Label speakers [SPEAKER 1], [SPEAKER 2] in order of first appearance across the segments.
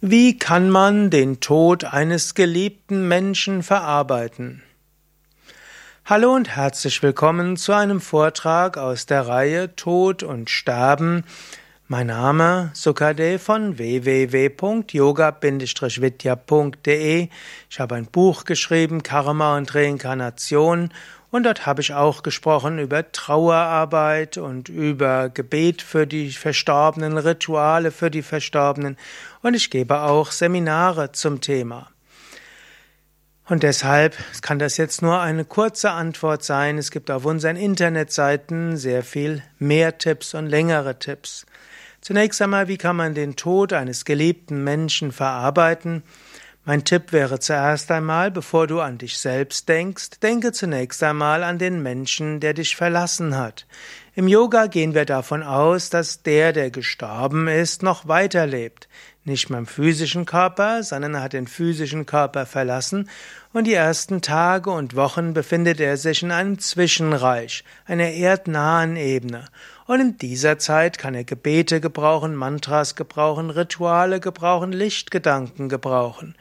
[SPEAKER 1] Wie kann man den Tod eines geliebten Menschen verarbeiten? Hallo und herzlich willkommen zu einem Vortrag aus der Reihe Tod und Sterben. Mein Name Sukade von www.yoga-vidya.de. Ich habe ein Buch geschrieben, Karma und Reinkarnation, und dort habe ich auch gesprochen über Trauerarbeit und über Gebet für die Verstorbenen, Rituale für die Verstorbenen. Und ich gebe auch Seminare zum Thema. Und deshalb kann das jetzt nur eine kurze Antwort sein. Es gibt auf unseren Internetseiten sehr viel mehr Tipps und längere Tipps. Zunächst einmal, wie kann man den Tod eines geliebten Menschen verarbeiten? Mein Tipp wäre zuerst einmal, bevor du an dich selbst denkst, denke zunächst einmal an den Menschen, der dich verlassen hat. Im Yoga gehen wir davon aus, dass der, der gestorben ist, noch weiterlebt. Nicht mehr im physischen Körper, sondern er hat den physischen Körper verlassen und die ersten Tage und Wochen befindet er sich in einem Zwischenreich, einer erdnahen Ebene. Und in dieser Zeit kann er Gebete gebrauchen, Mantras gebrauchen, Rituale gebrauchen, Lichtgedanken gebrauchen.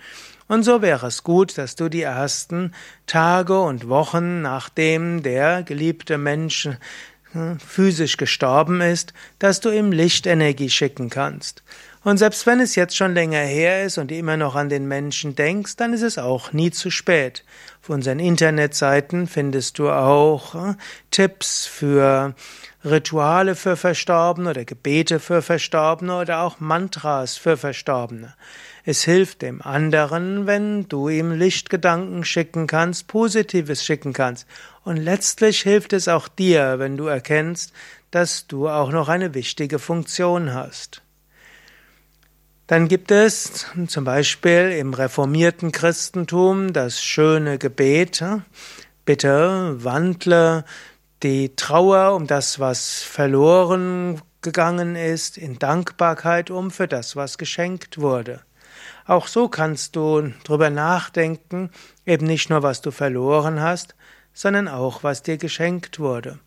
[SPEAKER 1] Und so wäre es gut, dass du die ersten Tage und Wochen, nachdem der geliebte Mensch physisch gestorben ist, dass du ihm Lichtenergie schicken kannst. Und selbst wenn es jetzt schon länger her ist und immer noch an den Menschen denkst, dann ist es auch nie zu spät. Auf unseren Internetseiten findest du auch äh, Tipps für Rituale für Verstorbene oder Gebete für Verstorbene oder auch Mantras für Verstorbene. Es hilft dem anderen, wenn du ihm Lichtgedanken schicken kannst, Positives schicken kannst. Und letztlich hilft es auch dir, wenn du erkennst, dass du auch noch eine wichtige Funktion hast. Dann gibt es zum Beispiel im reformierten Christentum das schöne Gebet, bitte wandle die Trauer um das, was verloren gegangen ist, in Dankbarkeit um für das, was geschenkt wurde. Auch so kannst du drüber nachdenken, eben nicht nur, was du verloren hast, sondern auch, was dir geschenkt wurde.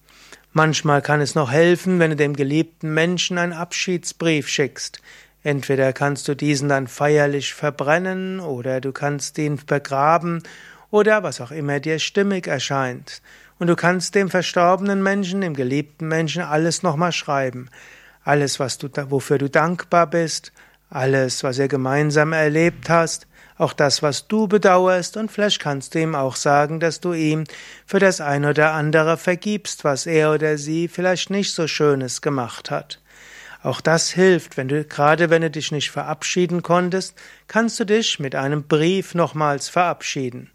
[SPEAKER 1] Manchmal kann es noch helfen, wenn du dem geliebten Menschen einen Abschiedsbrief schickst. Entweder kannst du diesen dann feierlich verbrennen oder du kannst ihn begraben oder was auch immer dir stimmig erscheint. Und du kannst dem verstorbenen Menschen, dem geliebten Menschen alles nochmal schreiben. Alles, was du, wofür du dankbar bist, alles, was ihr gemeinsam erlebt hast, auch das, was du bedauerst, und vielleicht kannst du ihm auch sagen, dass du ihm für das ein oder andere vergibst, was er oder sie vielleicht nicht so Schönes gemacht hat. Auch das hilft, wenn du, gerade wenn du dich nicht verabschieden konntest, kannst du dich mit einem Brief nochmals verabschieden.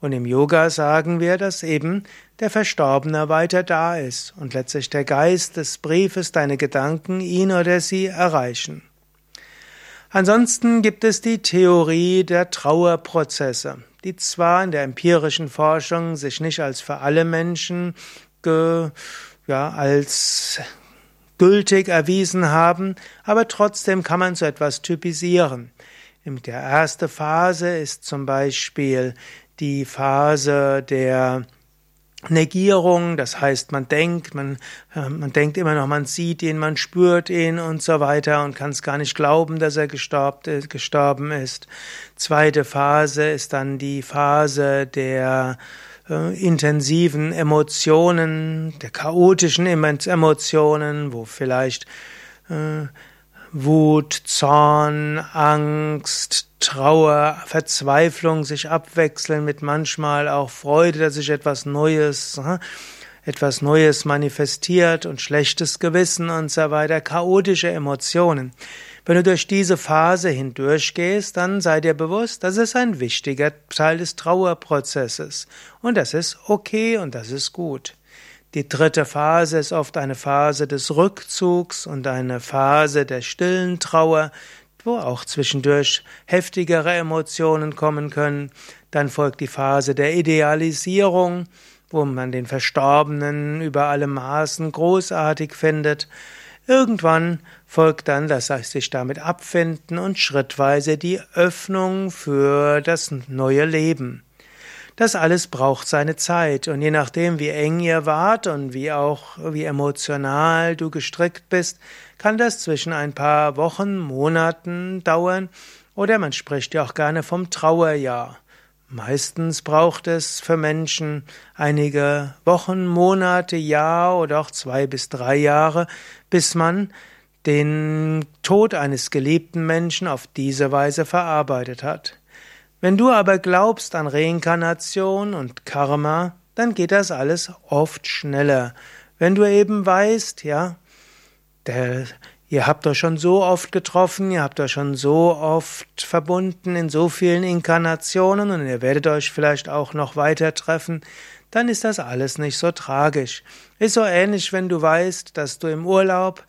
[SPEAKER 1] Und im Yoga sagen wir, dass eben der Verstorbene weiter da ist und letztlich der Geist des Briefes deine Gedanken ihn oder sie erreichen. Ansonsten gibt es die Theorie der Trauerprozesse, die zwar in der empirischen Forschung sich nicht als für alle Menschen ge, ja, als gültig erwiesen haben, aber trotzdem kann man so etwas typisieren. Der erste Phase ist zum Beispiel die Phase der Negierung, das heißt, man denkt, man, äh, man denkt immer noch, man sieht ihn, man spürt ihn und so weiter und kann es gar nicht glauben, dass er gestorben, gestorben ist. Zweite Phase ist dann die Phase der äh, intensiven Emotionen, der chaotischen Emotionen, wo vielleicht äh, Wut, Zorn, Angst, Trauer, Verzweiflung sich abwechseln mit manchmal auch Freude, dass sich etwas Neues, etwas Neues manifestiert und schlechtes Gewissen und so weiter, chaotische Emotionen. Wenn du durch diese Phase hindurchgehst, dann sei dir bewusst, das ist ein wichtiger Teil des Trauerprozesses. Und das ist okay und das ist gut. Die dritte Phase ist oft eine Phase des Rückzugs und eine Phase der stillen Trauer, wo auch zwischendurch heftigere Emotionen kommen können. Dann folgt die Phase der Idealisierung, wo man den Verstorbenen über alle Maßen großartig findet. Irgendwann folgt dann das sich damit abfinden und schrittweise die Öffnung für das neue Leben. Das alles braucht seine Zeit und je nachdem, wie eng ihr wart und wie auch wie emotional du gestrickt bist, kann das zwischen ein paar Wochen, Monaten dauern Oder man spricht ja auch gerne vom Trauerjahr. Meistens braucht es für Menschen einige Wochen, Monate, Jahr oder auch zwei bis drei Jahre, bis man den Tod eines geliebten Menschen auf diese Weise verarbeitet hat. Wenn du aber glaubst an Reinkarnation und Karma, dann geht das alles oft schneller. Wenn du eben weißt, ja, der, ihr habt euch schon so oft getroffen, ihr habt euch schon so oft verbunden in so vielen Inkarnationen und ihr werdet euch vielleicht auch noch weiter treffen, dann ist das alles nicht so tragisch. Ist so ähnlich, wenn du weißt, dass du im Urlaub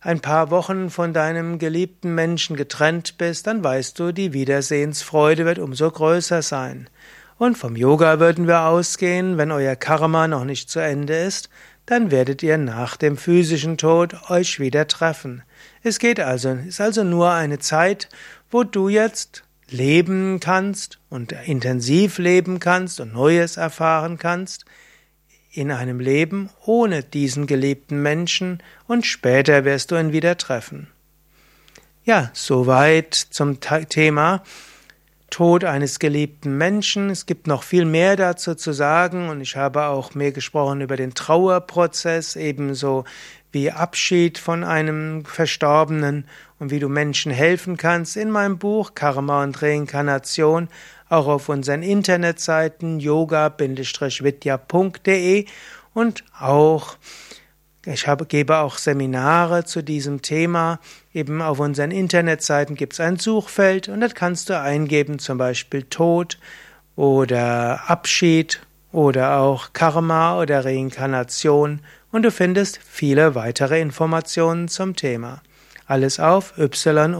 [SPEAKER 1] ein paar Wochen von deinem geliebten Menschen getrennt bist, dann weißt du, die Wiedersehensfreude wird umso größer sein. Und vom Yoga würden wir ausgehen, wenn euer Karma noch nicht zu Ende ist, dann werdet ihr nach dem physischen Tod euch wieder treffen. Es geht also, ist also nur eine Zeit, wo du jetzt leben kannst und intensiv leben kannst und Neues erfahren kannst, in einem Leben ohne diesen geliebten Menschen und später wirst du ihn wieder treffen. Ja, soweit zum Thema Tod eines geliebten Menschen. Es gibt noch viel mehr dazu zu sagen und ich habe auch mehr gesprochen über den Trauerprozess, ebenso wie Abschied von einem Verstorbenen und wie du Menschen helfen kannst in meinem Buch Karma und Reinkarnation, auch auf unseren Internetseiten yoga-vidya.de und auch ich habe, gebe auch Seminare zu diesem Thema. Eben auf unseren Internetseiten gibt es ein Suchfeld und dort kannst du eingeben, zum Beispiel Tod oder Abschied oder auch Karma oder Reinkarnation und du findest viele weitere Informationen zum Thema. Alles auf yoga-vid-ya.de